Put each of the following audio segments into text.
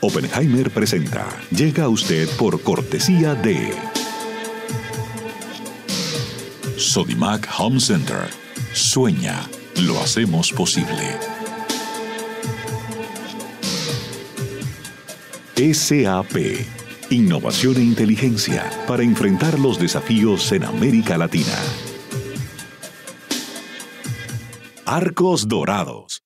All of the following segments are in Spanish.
Oppenheimer presenta. Llega a usted por cortesía de. Sodimac Home Center. Sueña, lo hacemos posible. SAP. Innovación e inteligencia para enfrentar los desafíos en América Latina. Arcos Dorados.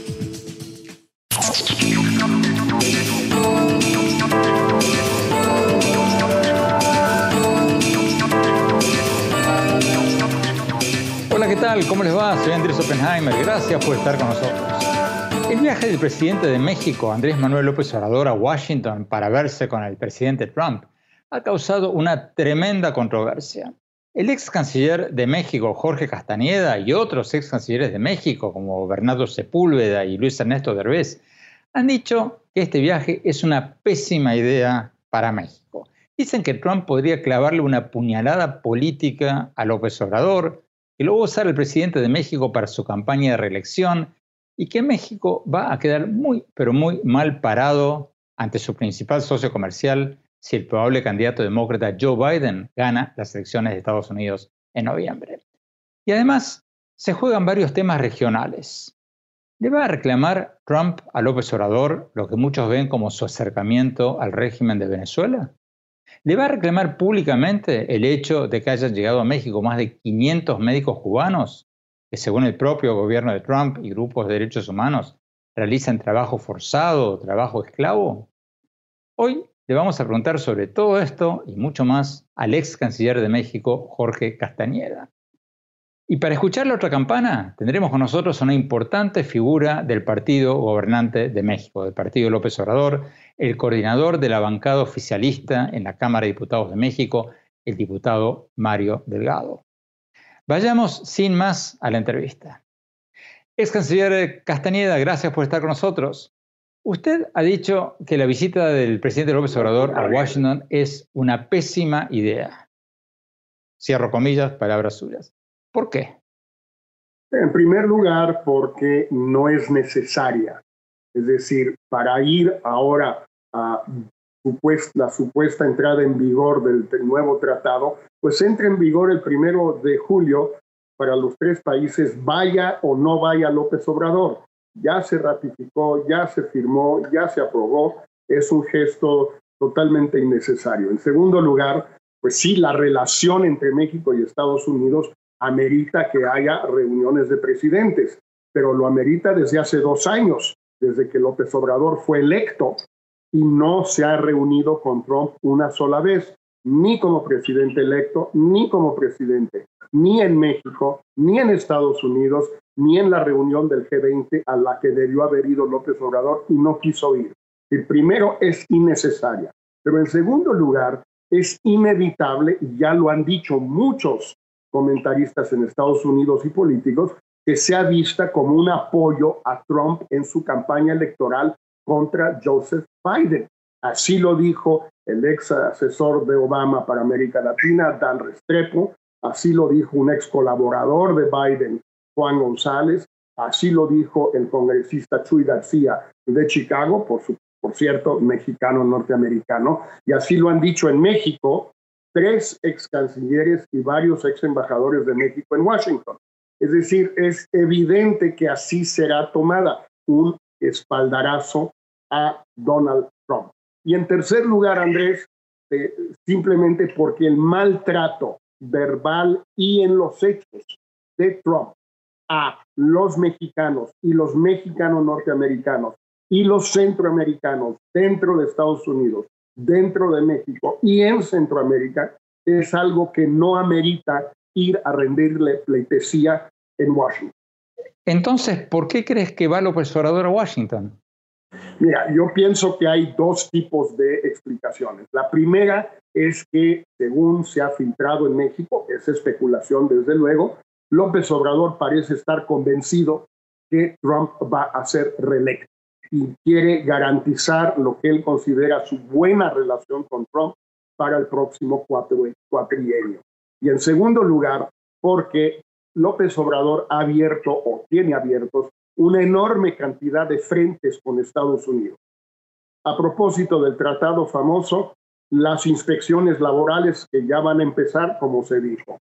¿Cómo les va? Soy Andrés Oppenheimer. Gracias por estar con nosotros. El viaje del presidente de México, Andrés Manuel López Obrador, a Washington para verse con el presidente Trump ha causado una tremenda controversia. El ex canciller de México, Jorge Castañeda, y otros ex cancilleres de México, como Bernardo Sepúlveda y Luis Ernesto Derbez, han dicho que este viaje es una pésima idea para México. Dicen que Trump podría clavarle una puñalada política a López Obrador, que lo va a usar el presidente de México para su campaña de reelección y que México va a quedar muy, pero muy mal parado ante su principal socio comercial si el probable candidato demócrata Joe Biden gana las elecciones de Estados Unidos en noviembre. Y además se juegan varios temas regionales. ¿Le va a reclamar Trump a López Obrador lo que muchos ven como su acercamiento al régimen de Venezuela? ¿Le va a reclamar públicamente el hecho de que hayan llegado a México más de 500 médicos cubanos que según el propio gobierno de Trump y grupos de derechos humanos realizan trabajo forzado trabajo esclavo? Hoy le vamos a preguntar sobre todo esto y mucho más al ex canciller de México, Jorge Castañeda. Y para escuchar la otra campana, tendremos con nosotros una importante figura del partido gobernante de México, del partido López Obrador, el coordinador de la bancada oficialista en la Cámara de Diputados de México, el diputado Mario Delgado. Vayamos sin más a la entrevista. Ex canciller Castañeda, gracias por estar con nosotros. Usted ha dicho que la visita del presidente López Obrador a Washington es una pésima idea. Cierro comillas, palabras suyas. ¿Por qué? En primer lugar, porque no es necesaria. Es decir, para ir ahora a la supuesta entrada en vigor del, nuevo tratado, pues entra en vigor el primero de julio para los tres países, vaya o no vaya López Obrador. Ya se ratificó, ya se firmó, ya se aprobó, es un gesto totalmente innecesario. En segundo lugar, pues sí, la relación entre México y Estados Unidos amerita que haya reuniones de presidentes, pero lo amerita desde hace dos años, desde que López Obrador fue electo y no se ha reunido con Trump una sola vez, ni como presidente electo, ni como presidente, ni en México, ni en Estados Unidos, ni en la reunión del G20 a la que debió haber ido López Obrador y no quiso ir. El primero es innecesaria, pero en segundo lugar es inevitable, y ya lo han dicho muchos comentaristas en Estados Unidos y políticos, que sea vista como un apoyo a Trump en su campaña electoral contra Joseph Biden. Así lo dijo el ex asesor de Obama para América Latina, Dan Restrepo, así lo dijo un ex colaborador de Biden, Juan González, así lo dijo el congresista Chuy García de Chicago, por, su, por cierto, mexicano norteamericano, y así lo han dicho en México tres ex cancilleres y varios ex embajadores de México en Washington. Es decir, es evidente que así será tomada un espaldarazo a Donald Trump. Y en tercer lugar, Andrés, eh, simplemente porque el maltrato verbal y en los hechos de Trump a los mexicanos y los mexicanos norteamericanos y los centroamericanos dentro de Estados Unidos, dentro de México y en Centroamérica es algo que no amerita ir a rendirle pleitesía en Washington. Entonces, ¿por qué crees que va López Obrador a Washington? Mira, yo pienso que hay dos tipos de explicaciones. La primera es que, según se ha filtrado en México, es especulación desde luego, López Obrador parece estar convencido que Trump va a ser reelecto y quiere garantizar lo que él considera su buena relación con Trump para el próximo cuatrienio. Y en segundo lugar, porque López Obrador ha abierto o tiene abiertos una enorme cantidad de frentes con Estados Unidos. A propósito del tratado famoso, las inspecciones laborales que ya van a empezar, como se dijo,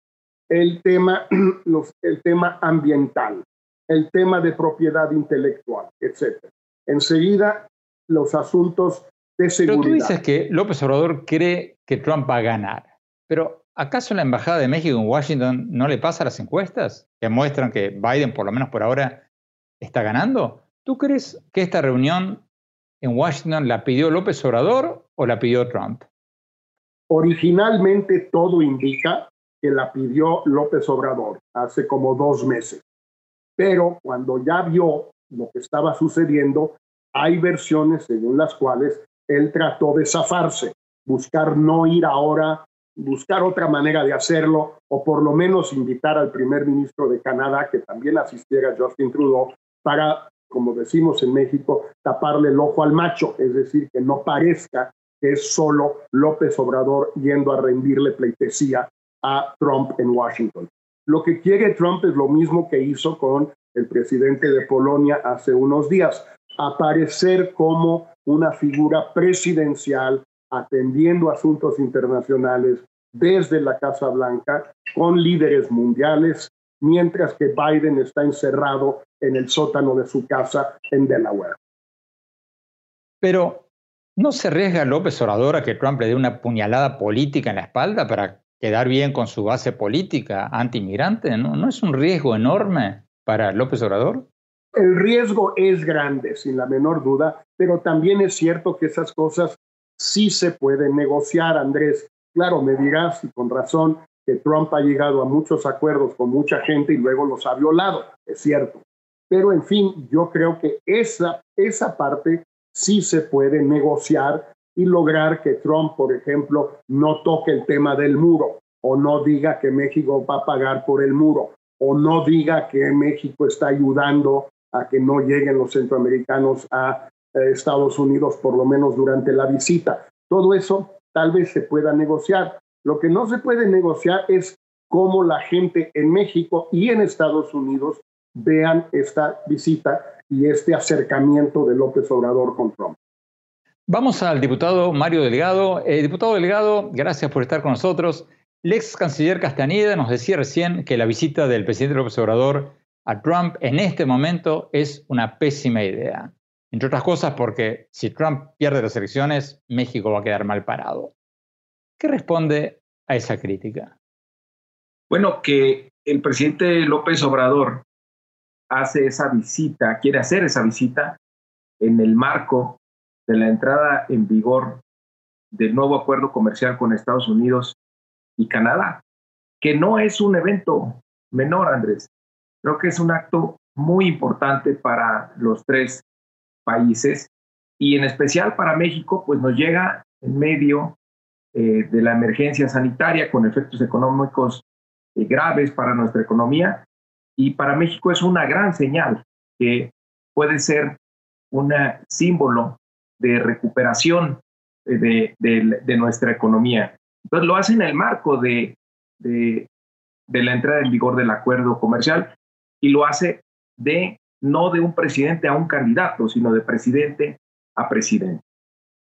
el tema, el tema ambiental, el tema de propiedad intelectual, etc. Enseguida, los asuntos de seguridad. Pero tú dices que López Obrador cree que Trump va a ganar, pero ¿acaso la Embajada de México en Washington no le pasa las encuestas que muestran que Biden, por lo menos por ahora, está ganando? ¿Tú crees que esta reunión en Washington la pidió López Obrador o la pidió Trump? Originalmente todo indica que la pidió López Obrador hace como dos meses. Pero cuando ya vio lo que estaba sucediendo, hay versiones según las cuales él trató de zafarse, buscar no ir ahora, buscar otra manera de hacerlo, o por lo menos invitar al primer ministro de Canadá, que también asistiera Justin Trudeau, para, como decimos en México, taparle el ojo al macho, es decir, que no parezca que es solo López Obrador yendo a rendirle pleitesía a Trump en Washington. Lo que quiere Trump es lo mismo que hizo con el presidente de Polonia hace unos días, aparecer como una figura presidencial atendiendo asuntos internacionales desde la Casa Blanca con líderes mundiales, mientras que Biden está encerrado en el sótano de su casa en Delaware. Pero, ¿no se arriesga López Obrador a que Trump le dé una puñalada política en la espalda para quedar bien con su base política anti-inmigrante? ¿No? ¿No es un riesgo enorme para López Obrador? El riesgo es grande, sin la menor duda, pero también es cierto que esas cosas sí se pueden negociar, Andrés. Claro, me dirás, y con razón, que Trump ha llegado a muchos acuerdos con mucha gente y luego los ha violado, es cierto. Pero en fin, yo creo que esa, esa parte sí se puede negociar y lograr que Trump, por ejemplo, no toque el tema del muro o no diga que México va a pagar por el muro o no diga que México está ayudando a que no lleguen los centroamericanos a Estados Unidos, por lo menos durante la visita. Todo eso tal vez se pueda negociar, lo que no se puede negociar es cómo la gente en México y en Estados Unidos vean esta visita y este acercamiento de López Obrador con Trump. Vamos al diputado Mario Delgado. Eh, diputado Delgado, gracias por estar con nosotros. El ex canciller Castañeda nos decía recién que la visita del presidente López Obrador a Trump en este momento es una pésima idea. Entre otras cosas porque si Trump pierde las elecciones, México va a quedar mal parado. ¿Qué responde a esa crítica? Bueno, que el presidente López Obrador hace esa visita, quiere hacer esa visita en el marco de la entrada en vigor del nuevo acuerdo comercial con Estados Unidos y Canadá, que no es un evento menor, Andrés. Creo que es un acto muy importante para los tres países y en especial para México, pues nos llega en medio eh, de la emergencia sanitaria con efectos económicos graves para nuestra economía y para México es una gran señal que puede ser un símbolo de recuperación de, de, nuestra economía. Entonces lo hace en el marco de, de, la entrada en vigor del acuerdo comercial y lo hace de no de un presidente a un candidato, sino de presidente a presidente.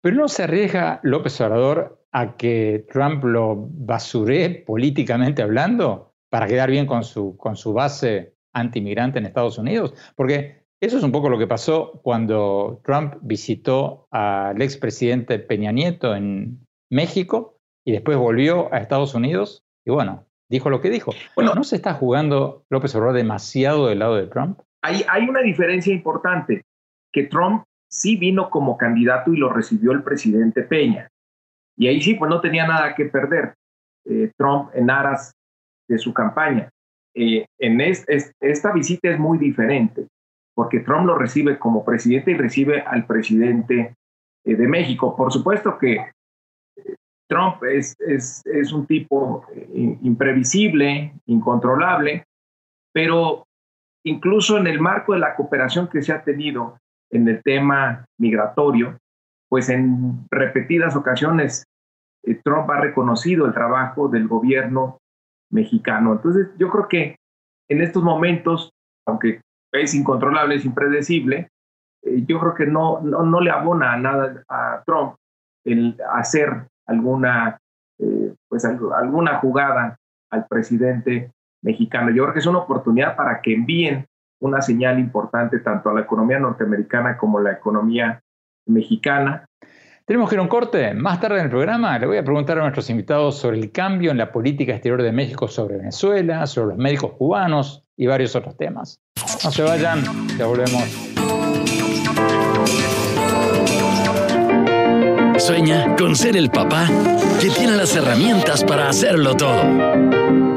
Pero no se arriesga López Obrador a que Trump lo basuree políticamente hablando para quedar bien con su, con su base antimigrante en Estados Unidos? Porque eso es un poco lo que pasó cuando Trump visitó al expresidente Peña Nieto en México y después volvió a Estados Unidos y bueno, dijo lo que dijo. Bueno, ¿no se está jugando López Obrador demasiado del lado de Trump? Hay, una diferencia importante, que Trump sí vino como candidato y lo recibió el presidente Peña. Y ahí sí, pues no tenía nada que perder eh, Trump en aras de su campaña. Eh, en esta visita es muy diferente, porque Trump lo recibe como presidente y recibe al presidente eh, de México. Por supuesto que Trump es, es, es un tipo imprevisible, incontrolable, pero incluso en el marco de la cooperación que se ha tenido en el tema migratorio, pues en repetidas ocasiones eh, Trump ha reconocido el trabajo del gobierno mexicano. Entonces, yo creo que en estos momentos, aunque es incontrolable, es impredecible, eh, yo creo que no, no, le abona nada a Trump el hacer alguna, eh, pues, alguna jugada al presidente mexicano. Yo creo que es una oportunidad para que envíen una señal importante tanto a la economía norteamericana como a la economía mexicana. Tenemos que ir a un corte. Más tarde en el programa le voy a preguntar a nuestros invitados sobre el cambio en la política exterior de México sobre Venezuela, sobre los médicos cubanos y varios otros temas. No se vayan, ya volvemos. Sueña con ser el papá que tiene las herramientas para hacerlo todo.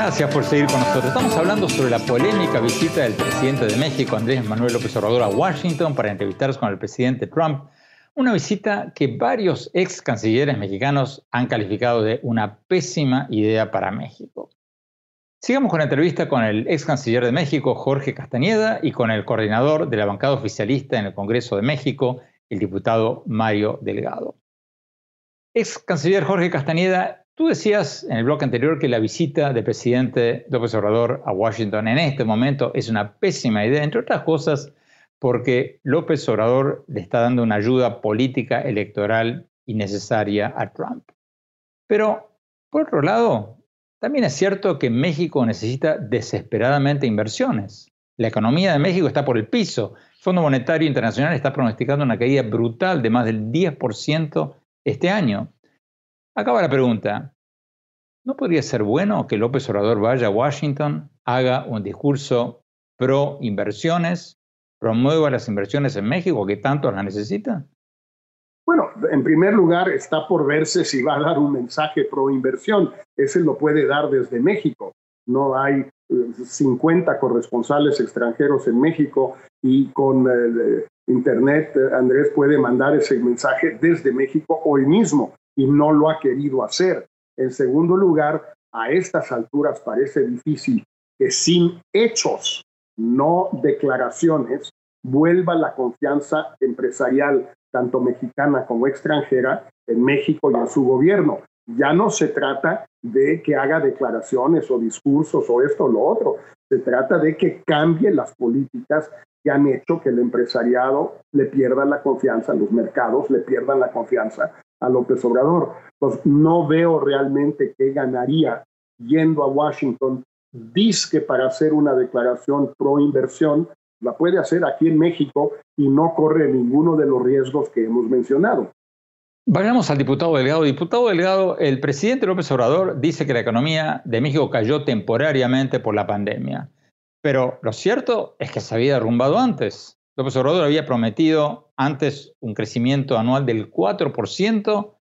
Gracias por seguir con nosotros. Estamos hablando sobre la polémica visita del presidente de México, Andrés Manuel López Obrador, a Washington para entrevistarse con el presidente Trump. Una visita que varios ex cancilleres mexicanos han calificado de una pésima idea para México. Sigamos con la entrevista con el ex canciller de México, Jorge Castañeda, y con el coordinador de la bancada oficialista en el Congreso de México, el diputado Mario Delgado. Ex canciller Jorge Castañeda, Tú decías en el bloque anterior que la visita del presidente López Obrador a Washington en este momento es una pésima idea, entre otras cosas porque López Obrador le está dando una ayuda política electoral innecesaria a Trump. Pero, por otro lado, también es cierto que México necesita desesperadamente inversiones. La economía de México está por el piso. El Fondo Monetario Internacional está pronosticando una caída brutal de más del 10% este año. Acaba la pregunta. ¿No podría ser bueno que López Obrador vaya a Washington, haga un discurso pro inversiones, promueva las inversiones en México que tanto las necesita? Bueno, en primer lugar está por verse si va a dar un mensaje pro inversión. Ese lo puede dar desde México. No hay 50 eh, corresponsales extranjeros en México y con eh, Internet eh, Andrés puede mandar ese mensaje desde México hoy mismo y no lo ha querido hacer. En segundo lugar, a estas alturas parece difícil que sin hechos, no declaraciones, vuelva la confianza empresarial, tanto mexicana como extranjera, en México y en su gobierno. Ya no se trata de que haga declaraciones o discursos o esto o lo otro. Se trata de que cambie las políticas que han hecho que el empresariado le pierda la confianza, los mercados le pierdan la confianza a López Obrador. Pues no veo realmente qué ganaría yendo a Washington, disque para hacer una declaración pro inversión, la puede hacer aquí en México y no corre ninguno de los riesgos que hemos mencionado. Vayamos al diputado Delgado. Diputado Delgado, el presidente López Obrador dice que la economía de México cayó temporariamente por la pandemia. Pero lo cierto es que se había derrumbado antes. López Obrador había prometido antes un crecimiento anual del 4%,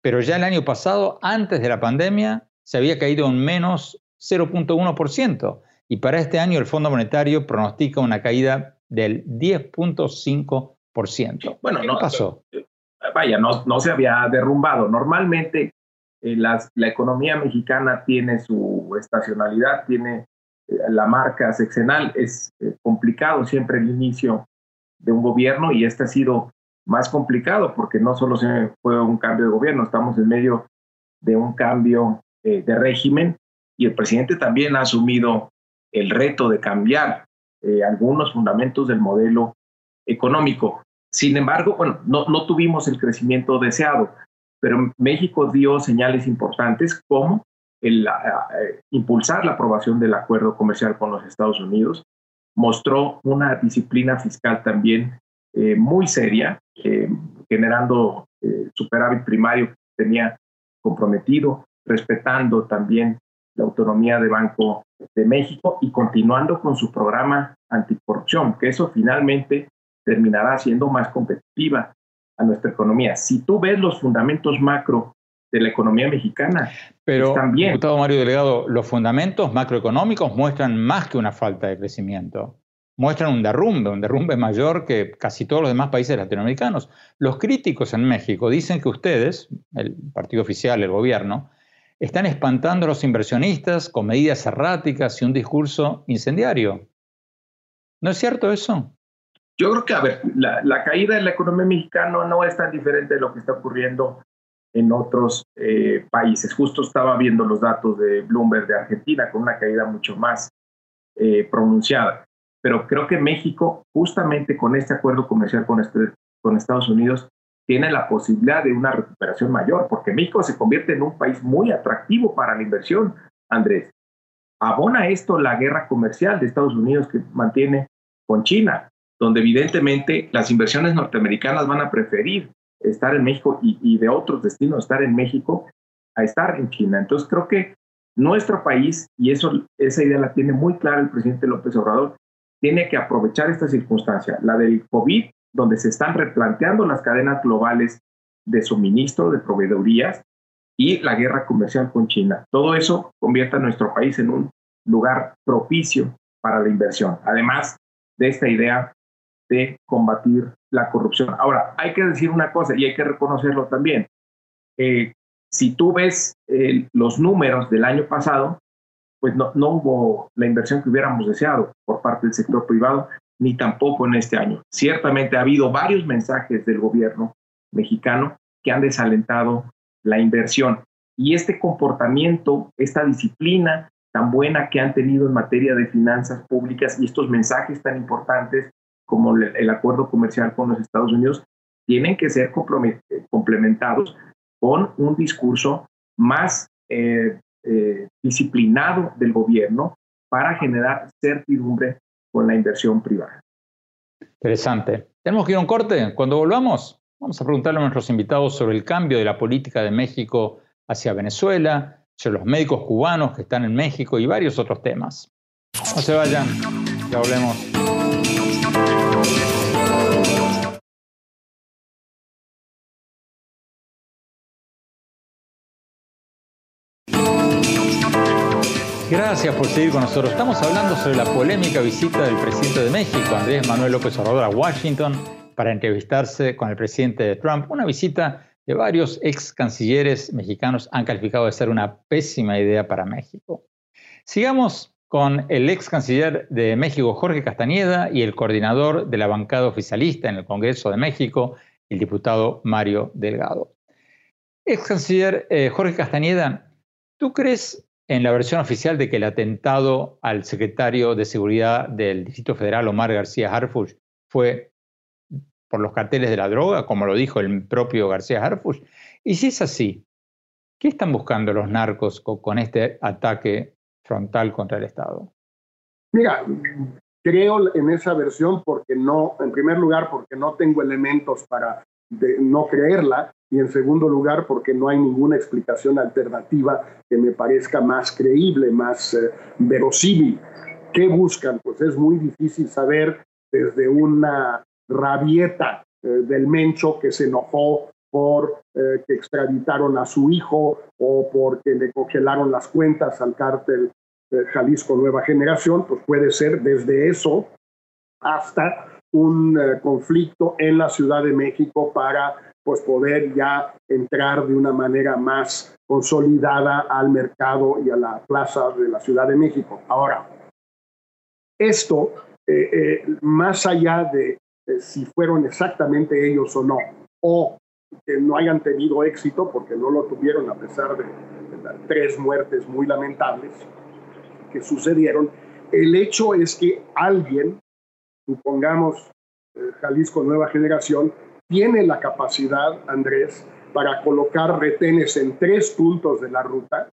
pero ya el año pasado, antes de la pandemia, se había caído en menos 0.1%. Y para este año el Fondo Monetario pronostica una caída del 10.5%. Bueno, ¿Qué no, pasó? vaya, no, no se había derrumbado. Normalmente eh, la economía mexicana tiene su estacionalidad, tiene eh, la marca sexenal, es eh, complicado siempre el inicio de un gobierno y este ha sido más complicado porque no solo se fue un cambio de gobierno, estamos en medio de un cambio de régimen y el presidente también ha asumido el reto de cambiar algunos fundamentos del modelo económico. Sin embargo, bueno, no, no tuvimos el crecimiento deseado, pero México dio señales importantes como el impulsar la aprobación del acuerdo comercial con los Estados Unidos, mostró una disciplina fiscal también eh, muy seria, eh, generando eh, superávit primario que tenía comprometido, respetando también la autonomía de Banco de México y continuando con su programa anticorrupción, que eso finalmente terminará siendo más competitiva a nuestra economía. Si tú ves los fundamentos macro de la economía mexicana, pero bien. Diputado Mario Delegado, los fundamentos macroeconómicos muestran más que una falta de crecimiento. Muestran un derrumbe, un derrumbe mayor que casi todos los demás países latinoamericanos. Los críticos en México dicen que ustedes, el partido oficial, el gobierno, están espantando a los inversionistas con medidas erráticas y un discurso incendiario. ¿No es cierto eso? Yo creo que, a ver, la, caída de la economía mexicana no es tan diferente de lo que está ocurriendo en otros eh, países. Justo estaba viendo los datos de Bloomberg de Argentina con una caída mucho más eh, pronunciada. Pero creo que México, justamente con este acuerdo comercial este, con Estados Unidos, tiene la posibilidad de una recuperación mayor, porque México se convierte en un país muy atractivo para la inversión, Andrés. Abona esto la guerra comercial de Estados Unidos que mantiene con China donde evidentemente las inversiones norteamericanas van a preferir estar en México y, de otros destinos estar en México a estar en China. Entonces creo que nuestro país, y eso, esa idea la tiene muy clara el presidente López Obrador, tiene que aprovechar esta circunstancia, la del COVID, donde se están replanteando las cadenas globales de suministro, de proveedorías, y la guerra comercial con China. Todo eso convierte a nuestro país en un lugar propicio para la inversión. Además de esta idea de combatir la corrupción. Ahora, hay que decir una cosa y hay que reconocerlo también. Eh, si tú ves eh, los números del año pasado, pues no, no hubo la inversión que hubiéramos deseado por parte del sector privado, ni tampoco en este año. Ciertamente ha habido varios mensajes del gobierno mexicano que han desalentado la inversión. Y este comportamiento, esta disciplina tan buena que han tenido en materia de finanzas públicas y estos mensajes tan importantes como el acuerdo comercial con los Estados Unidos, tienen que ser complementados con un discurso más eh, eh, disciplinado del gobierno para generar certidumbre con la inversión privada. Interesante. Tenemos que ir a un corte. Cuando volvamos, vamos a preguntarle a nuestros invitados sobre el cambio de la política de México hacia Venezuela, sobre los médicos cubanos que están en México y varios otros temas. No se vayan, ya volvemos. Gracias por seguir con nosotros. Estamos hablando sobre la polémica visita del presidente de México, Andrés Manuel López Obrador, a Washington para entrevistarse con el presidente Trump. Una visita que varios ex cancilleres mexicanos han calificado de ser una pésima idea para México. Sigamos con el ex canciller de México, Jorge Castañeda, y el coordinador de la bancada oficialista en el Congreso de México, el diputado Mario Delgado. Ex canciller eh, Jorge Castañeda, ¿tú crees en la versión oficial de que el atentado al secretario de Seguridad del Distrito Federal, Omar García Harfuch, fue por los carteles de la droga, como lo dijo el propio García Harfuch. Y si es así, ¿qué están buscando los narcos con, este ataque frontal contra el Estado? Mira, creo en esa versión porque no, en primer lugar, porque no tengo elementos para no creerla, y en segundo lugar porque no hay ninguna explicación alternativa que me parezca más creíble, más eh, verosímil. ¿Qué buscan? Pues es muy difícil saber desde una rabieta eh, del Mencho que se enojó por eh, que extraditaron a su hijo o porque le congelaron las cuentas al cártel Jalisco Nueva Generación, pues puede ser desde eso hasta un conflicto en la Ciudad de México para pues poder ya entrar de una manera más consolidada al mercado y a la plaza de la Ciudad de México. Ahora, esto, eh, eh, más allá de si fueron exactamente ellos o no, o que no hayan tenido éxito, porque no lo tuvieron a pesar de, tres muertes muy lamentables que sucedieron, el hecho es que alguien, supongamos eh, Jalisco Nueva Generación, tiene la capacidad, Andrés, para colocar retenes en tres puntos de la ruta,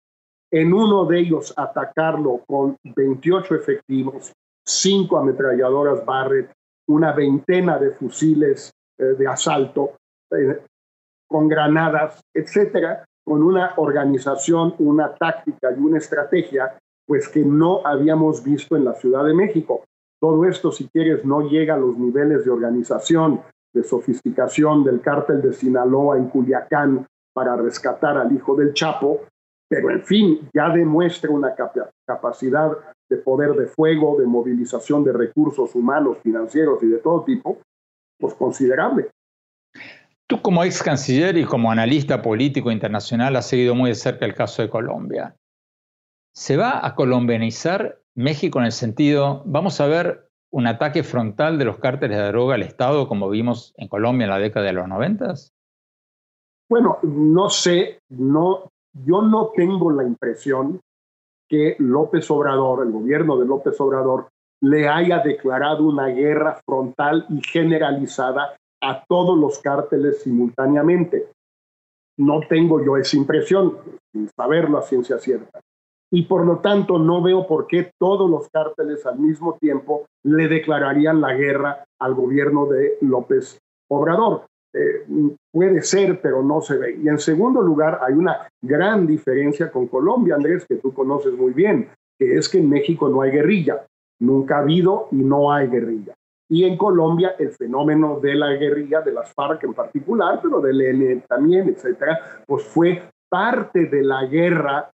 en uno de ellos atacarlo con 28 efectivos, cinco ametralladoras Barrett, una veintena de fusiles eh, de asalto, eh, con granadas, etcétera, con una organización, una táctica y una estrategia, pues que no habíamos visto en la Ciudad de México. Todo esto, si quieres, no llega a los niveles de organización, de sofisticación del cártel de Sinaloa en Culiacán para rescatar al hijo del Chapo, pero en fin, ya demuestra una capacidad de poder de fuego, de movilización de recursos humanos, financieros y de todo tipo, pues considerable. Tú como ex canciller y como analista político internacional has seguido muy de cerca el caso de Colombia. ¿Se va a colombianizar México en el sentido, vamos a ver un ataque frontal de los cárteles de droga al Estado, como vimos en Colombia en la década de los noventas? Bueno, no sé, no, yo no tengo la impresión que López Obrador, el gobierno de López Obrador, le haya declarado una guerra frontal y generalizada a todos los cárteles simultáneamente. No tengo yo esa impresión, sin saberlo a ciencia cierta y por lo tanto no veo por qué todos los cárteles al mismo tiempo le declararían la guerra al gobierno de López Obrador. Eh, puede ser, pero no se ve. Y en segundo lugar, hay una gran diferencia con Colombia, Andrés, que tú conoces muy bien, que es que en México no hay guerrilla. Nunca ha habido y no hay guerrilla. Y en Colombia el fenómeno de la guerrilla, de las FARC en particular, pero del ELN también, etcétera, pues fue parte de la guerra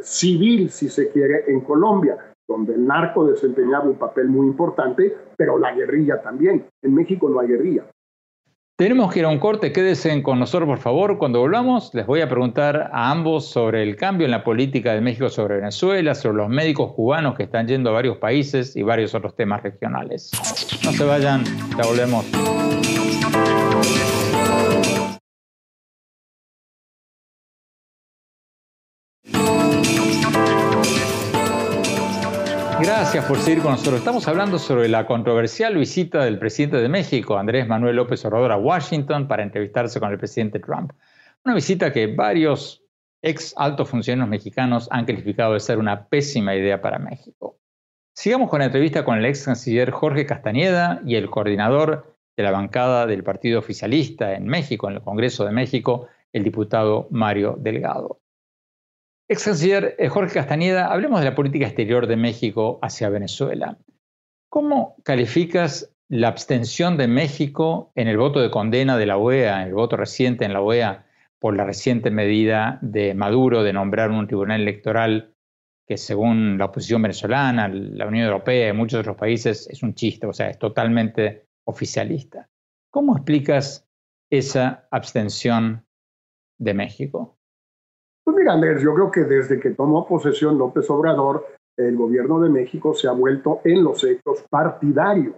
civil, si se quiere, en Colombia, donde el narco desempeñaba un papel muy importante, pero la guerrilla también. En México no hay guerrilla. Tenemos que ir a un corte, quédense con nosotros por favor. Cuando volvamos les voy a preguntar a ambos sobre el cambio en la política de México sobre Venezuela, sobre los médicos cubanos que están yendo a varios países y varios otros temas regionales. No se vayan, ya volvemos. Gracias por seguir con nosotros. Estamos hablando sobre la controversial visita del presidente de México, Andrés Manuel López Obrador, a Washington para entrevistarse con el presidente Trump. Una visita que varios ex altos funcionarios mexicanos han calificado de ser una pésima idea para México. Sigamos con la entrevista con el ex canciller Jorge Castañeda y el coordinador de la bancada del Partido Oficialista en México, en el Congreso de México, el diputado Mario Delgado. Ex canciller eh, Jorge Castañeda, hablemos de la política exterior de México hacia Venezuela. ¿Cómo calificas la abstención de México en el voto de condena de la OEA, en el voto reciente en la OEA, por la reciente medida de Maduro de nombrar un tribunal electoral que según la oposición venezolana, la Unión Europea y muchos otros países es un chiste, o sea, es totalmente oficialista. ¿Cómo explicas esa abstención de México? Pues mira, yo creo que desde que tomó posesión López Obrador, el gobierno de México se ha vuelto en los hechos partidario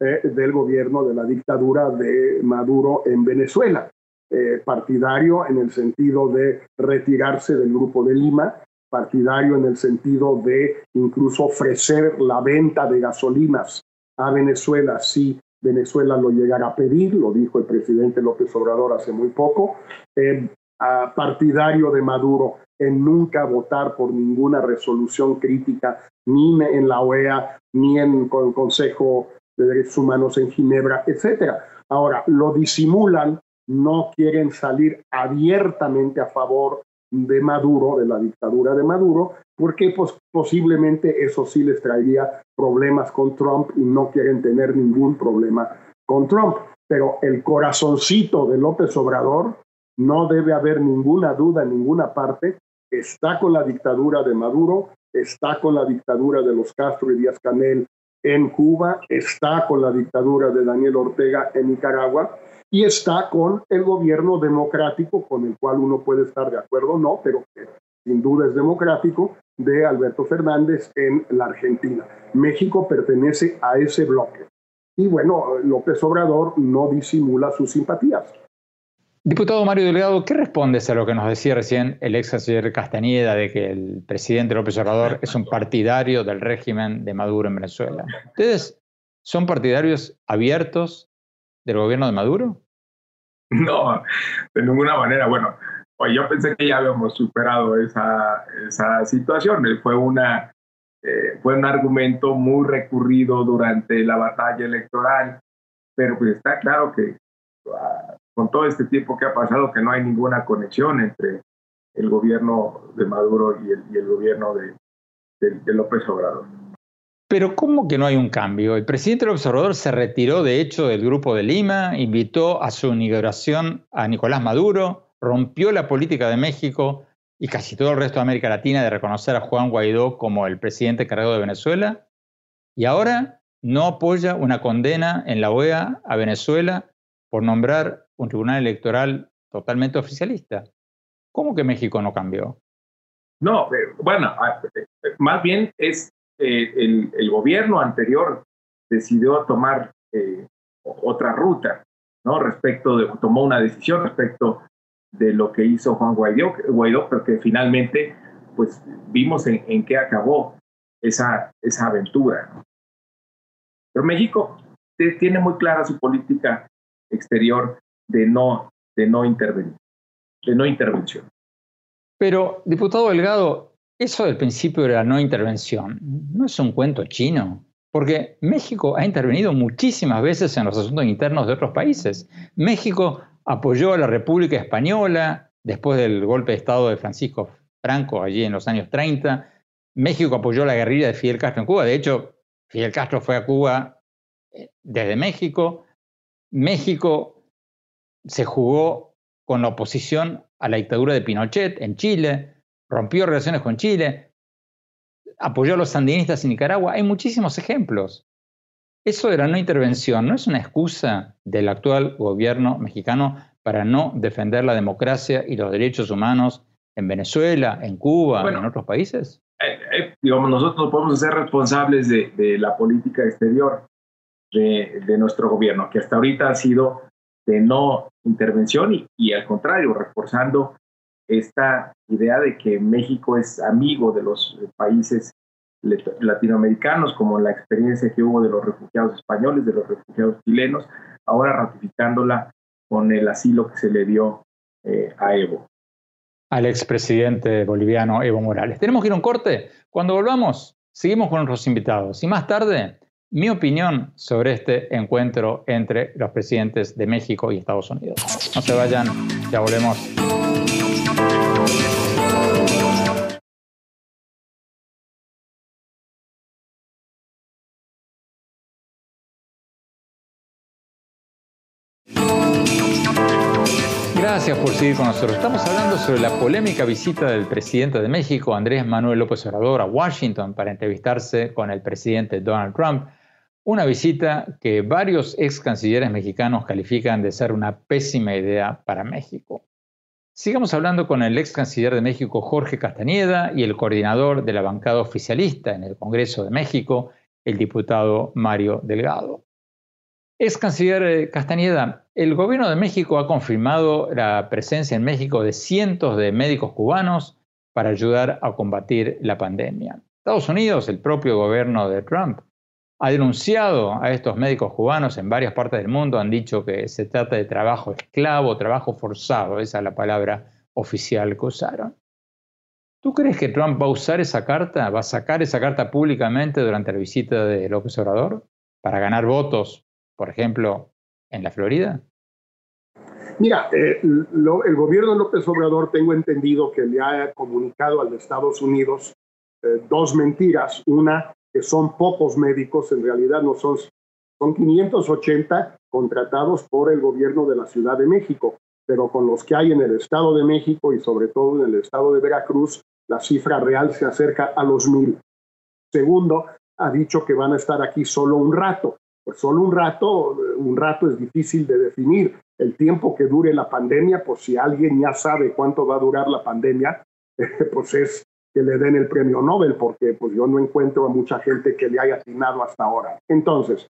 eh, del gobierno de la dictadura de Maduro en Venezuela. Eh, partidario en el sentido de retirarse del grupo de Lima, partidario en el sentido de incluso ofrecer la venta de gasolinas a Venezuela si Venezuela lo llegara a pedir, lo dijo el presidente López Obrador hace muy poco, eh, partidario de Maduro en nunca votar por ninguna resolución crítica, ni en la OEA, ni en el Consejo de Derechos Humanos en Ginebra, etcétera. Ahora, lo disimulan no quieren salir abiertamente a favor de Maduro, de la dictadura de Maduro, porque posiblemente eso sí les traería problemas con Trump y no quieren tener ningún problema con Trump. Pero el corazoncito de López Obrador, no debe haber ninguna duda en ninguna parte, está con la dictadura de Maduro, está con la dictadura de los Castro y Díaz Canel en Cuba, está con la dictadura de Daniel Ortega en Nicaragua y está con el gobierno democrático con el cual uno puede estar de acuerdo o no, pero que sin duda es democrático, de Alberto Fernández en la Argentina. México pertenece a ese bloque. Y bueno, López Obrador no disimula sus simpatías. Diputado Mario Delgado, ¿qué respondes a lo que nos decía recién el ex canciller Castañeda de que el presidente López Obrador es un partidario del régimen de Maduro en Venezuela? ¿Ustedes son partidarios abiertos del gobierno de Maduro? No, de ninguna manera. Bueno, pues yo pensé que ya habíamos superado esa, situación. Fue, una, eh, un argumento muy recurrido durante la batalla electoral, pero pues está claro que ah, con todo este tiempo que ha pasado que no hay ninguna conexión entre el gobierno de Maduro y el, gobierno de, López Obrador. Pero ¿cómo que no hay un cambio? El presidente López Obrador se retiró de hecho del Grupo de Lima, invitó a su inauguración a Nicolás Maduro, rompió la política de México y casi todo el resto de América Latina de reconocer a Juan Guaidó como el presidente cargado de Venezuela, y ahora no apoya una condena en la OEA a Venezuela por nombrar un tribunal electoral totalmente oficialista. ¿Cómo que México no cambió? No, eh, bueno, ah, eh, más bien es eh, el, gobierno anterior decidió tomar otra ruta, ¿no? Respecto de, tomó una decisión respecto de lo que hizo Juan Guaidó, Guaidó pero que finalmente, pues vimos en, en qué acabó esa, esa aventura. Pero México tiene muy clara su política exterior de no, de no intervenir, de no intervención. Pero, diputado Delgado, eso del principio de la no intervención no es un cuento chino, porque México ha intervenido muchísimas veces en los asuntos internos de otros países. México apoyó a la República Española después del golpe de Estado de Francisco Franco allí en los años 30. México apoyó la guerrilla de Fidel Castro en Cuba. De hecho, Fidel Castro fue a Cuba eh, desde México. México se jugó con la oposición a la dictadura de Pinochet en Chile, rompió relaciones con Chile, apoyó a los sandinistas en Nicaragua. Hay muchísimos ejemplos. Eso de la no intervención no es una excusa del actual gobierno mexicano para no defender la democracia y los derechos humanos en Venezuela, en Cuba, en otros países. Eh, eh, digamos, nosotros no podemos ser responsables de, la política exterior de, de, nuestro gobierno, que hasta ahorita ha sido de no intervención y, al contrario, reforzando esta idea de que México es amigo de los países latinoamericanos, como la experiencia que hubo de los refugiados españoles, de los refugiados chilenos, ahora ratificándola con el asilo que se le dio eh, a Evo. Al expresidente boliviano Evo Morales. Tenemos que ir a un corte. Cuando volvamos, seguimos con nuestros invitados. Y más tarde, mi opinión sobre este encuentro entre los presidentes de México y Estados Unidos. No se vayan, ya volvemos. Gracias por seguir con nosotros. Estamos hablando sobre la polémica visita del presidente de México, Andrés Manuel López Obrador, a Washington para entrevistarse con el presidente Donald Trump. Una visita que varios ex cancilleres mexicanos califican de ser una pésima idea para México. Sigamos hablando con el ex canciller de México, Jorge Castañeda, y el coordinador de la bancada oficialista en el Congreso de México, el diputado Mario Delgado. Ex canciller eh, Castañeda, el gobierno de México ha confirmado la presencia en México de cientos de médicos cubanos para ayudar a combatir la pandemia. Estados Unidos, el propio gobierno de Trump, ha denunciado a estos médicos cubanos en varias partes del mundo, han dicho que se trata de trabajo esclavo, trabajo forzado, esa es la palabra oficial que usaron. ¿Tú crees que Trump va a usar esa carta, va a sacar esa carta públicamente durante la visita de López Obrador para ganar votos por ejemplo, en la Florida? Mira, eh, el gobierno de López Obrador tengo entendido que le ha comunicado al de Estados Unidos eh, dos mentiras. Una, que son pocos médicos, en realidad no son, son 580 contratados por el gobierno de la Ciudad de México, pero con los que hay en el Estado de México y sobre todo en el Estado de Veracruz, la cifra real se acerca a los mil. Segundo, ha dicho que van a estar aquí solo un rato. Pues solo un rato, un rato es difícil de definir. El tiempo que dure la pandemia, pues si alguien ya sabe cuánto va a durar la pandemia, pues es que le den el premio Nobel, porque pues yo no encuentro a mucha gente que le haya atinado hasta ahora. Entonces,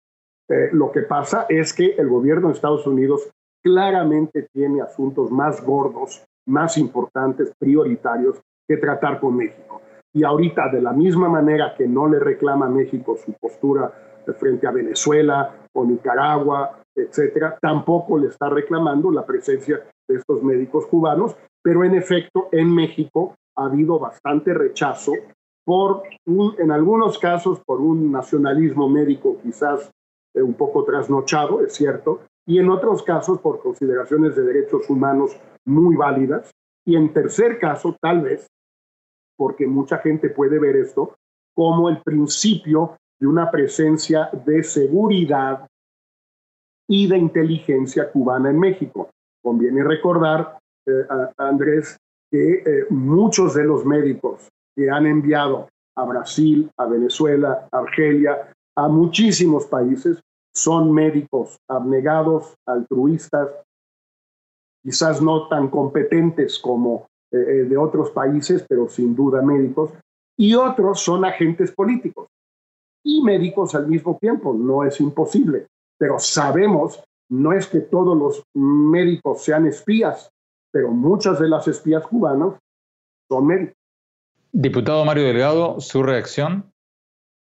eh, lo que pasa es que el gobierno de Estados Unidos claramente tiene asuntos más gordos, más importantes, prioritarios que tratar con México. Y ahorita, de la misma manera que no le reclama a México su postura frente a Venezuela o Nicaragua, etcétera, tampoco le está reclamando la presencia de estos médicos cubanos, pero en efecto, en México ha habido bastante rechazo por, en algunos casos, por un nacionalismo médico quizás eh, un poco trasnochado, es cierto, y en otros casos por consideraciones de derechos humanos muy válidas, y en tercer caso, tal vez, porque mucha gente puede ver esto como el principio de una presencia de seguridad y de inteligencia cubana en México. Conviene recordar, eh, Andrés, que eh, muchos de los médicos que han enviado a Brasil, a Venezuela, a Argelia, a muchísimos países, son médicos abnegados, altruistas, quizás no tan competentes como eh, de otros países, pero sin duda médicos, y otros son agentes políticos y médicos al mismo tiempo. No es imposible, pero sabemos, no es que todos los médicos sean espías, pero muchas de las espías cubanas son médicos. Diputado Mario Delgado, su reacción.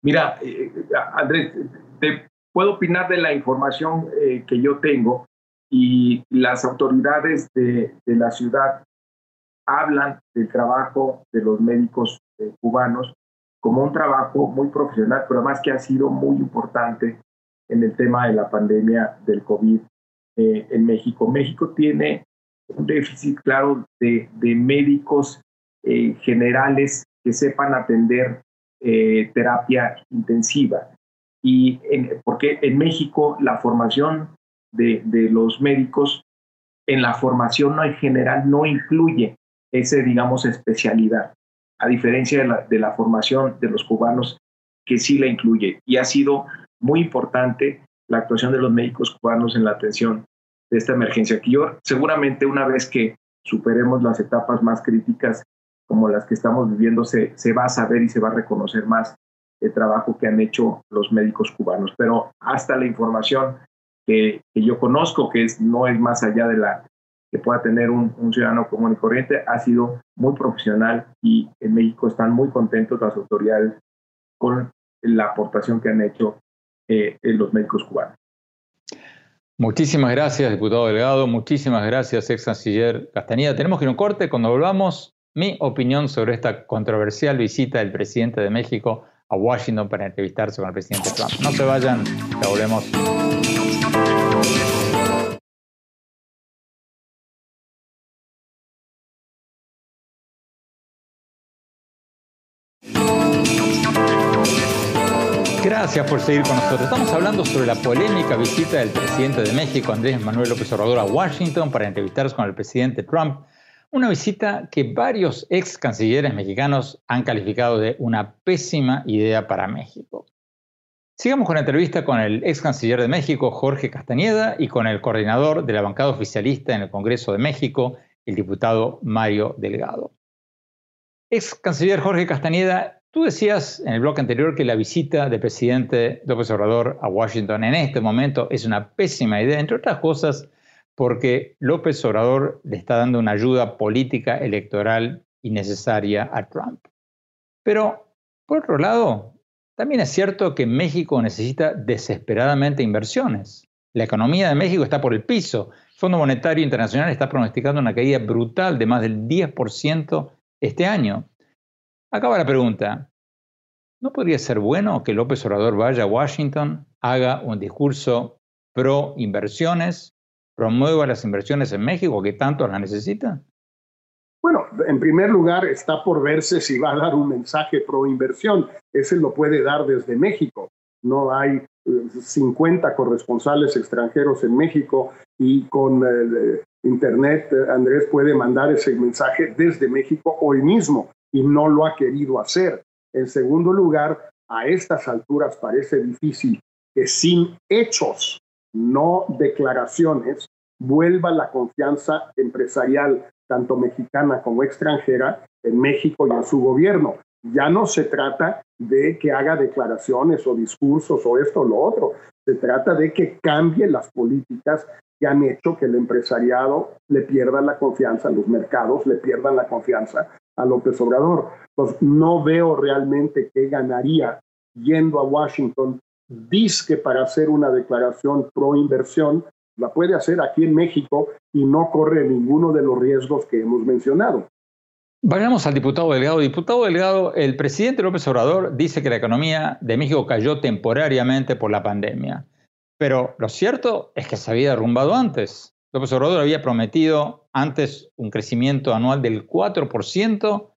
Mira, eh, Andrés, te puedo opinar de la información eh, que yo tengo y las autoridades de, la ciudad hablan del trabajo de los médicos eh, cubanos como un trabajo muy profesional, pero además que ha sido muy importante en el tema de la pandemia del COVID en México. México tiene un déficit claro de, médicos eh, generales que sepan atender eh, terapia intensiva. Y porque en México la formación de, los médicos, en la formación en general no incluye ese, digamos, especialidad, a diferencia de la, formación de los cubanos que sí la incluye. Y ha sido muy importante la actuación de los médicos cubanos en la atención de esta emergencia. Que yo seguramente una vez que superemos las etapas más críticas como las que estamos viviendo, se, se va a saber y se va a reconocer más el trabajo que han hecho los médicos cubanos. Pero hasta la información que, que yo conozco, que es, no es más allá de la que pueda tener un, un, ciudadano común y corriente, ha sido muy profesional y en México están muy contentos las autoridades con la aportación que han hecho eh, los médicos cubanos. Muchísimas gracias, diputado Delgado. Muchísimas gracias, ex canciller Castañeda. Tenemos que ir a un corte. Cuando volvamos, mi opinión sobre esta controversial visita del presidente de México a Washington para entrevistarse con el presidente Trump. No se vayan, ya volvemos. Gracias por seguir con nosotros. Estamos hablando sobre la polémica visita del presidente de México, Andrés Manuel López Obrador, a Washington para entrevistarse con el presidente Trump. Una visita que varios ex cancilleres mexicanos han calificado de una pésima idea para México. Sigamos con la entrevista con el ex canciller de México, Jorge Castañeda, y con el coordinador de la bancada oficialista en el Congreso de México, el diputado Mario Delgado. Ex canciller Jorge Castañeda, Tú decías en el bloque anterior que la visita del presidente López Obrador a Washington en este momento es una pésima idea, entre otras cosas porque López Obrador le está dando una ayuda política electoral innecesaria a Trump. Pero, por otro lado, también es cierto que México necesita desesperadamente inversiones. La economía de México está por el piso. El Fondo Monetario Internacional está pronosticando una caída brutal de más del 10% este año. Acaba la pregunta. ¿No podría ser bueno que López Obrador vaya a Washington, haga un discurso pro inversiones promueva las inversiones en México que tanto las necesitan? Bueno, en primer lugar, está por verse si va a dar un mensaje pro inversión. Ese lo puede dar desde México. No hay 50 eh, corresponsales extranjeros en México y con eh, Internet eh, Andrés puede mandar ese mensaje desde México hoy mismo y no lo ha querido hacer. En segundo lugar, a estas alturas parece difícil que sin hechos, no declaraciones, vuelva la confianza empresarial, tanto mexicana como extranjera, en México y en su gobierno. Ya no se trata de que haga declaraciones o discursos o esto o lo otro. Se trata de que cambie las políticas que han hecho que el empresariado le pierda la confianza, los mercados le pierdan la confianza a López Obrador. Pues no veo realmente qué ganaría yendo a Washington, que para hacer una declaración pro inversión, la puede hacer aquí en México y no corre ninguno de los riesgos que hemos mencionado. Vayamos al diputado Delgado. Diputado Delgado, el presidente López Obrador dice que la economía de México cayó temporariamente por la pandemia. Pero lo cierto es que se había derrumbado antes. López Obrador había prometido antes un crecimiento anual del 4%,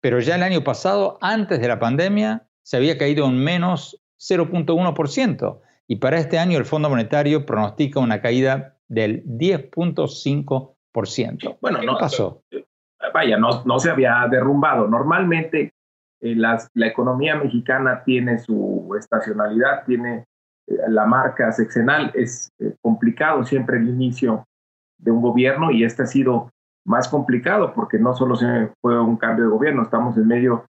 pero ya el año pasado, antes de la pandemia, se había caído en menos 0.1%. Y para este año el Fondo Monetario pronostica una caída del 10.5%. Bueno, ¿Qué no, pasó? vaya, no, no se había derrumbado. Normalmente eh, la economía mexicana tiene su estacionalidad, tiene eh, la marca sexenal. Es eh, complicado siempre el inicio de un gobierno y este ha sido más complicado porque no solo se fue un cambio de gobierno, estamos en medio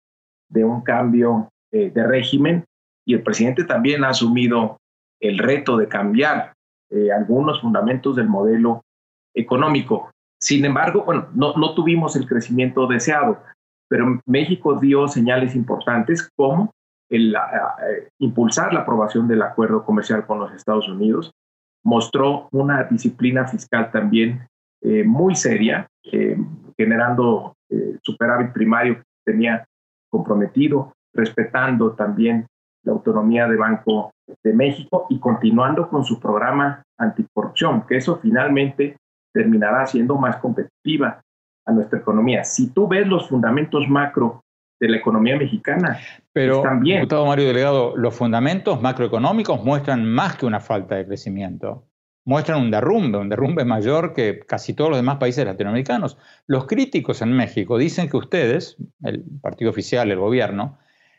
de un cambio de régimen y el presidente también ha asumido el reto de cambiar algunos fundamentos del modelo económico. Sin embargo, bueno, no, no tuvimos el crecimiento deseado, pero México dio señales importantes como el eh, impulsar la aprobación del acuerdo comercial con los Estados Unidos, mostró una disciplina fiscal también eh, muy seria, eh, generando superávit primario que tenía comprometido, respetando también la autonomía de Banco de México y continuando con su programa anticorrupción, que eso finalmente terminará siendo más competitiva a nuestra economía. Si tú ves los fundamentos macro de la economía mexicana, pero bien. Diputado Mario Delegado, los fundamentos macroeconómicos muestran más que una falta de crecimiento. Muestran un derrumbe, un derrumbe mayor que casi todos los demás países latinoamericanos. Los críticos en México dicen que ustedes, el partido oficial, el gobierno,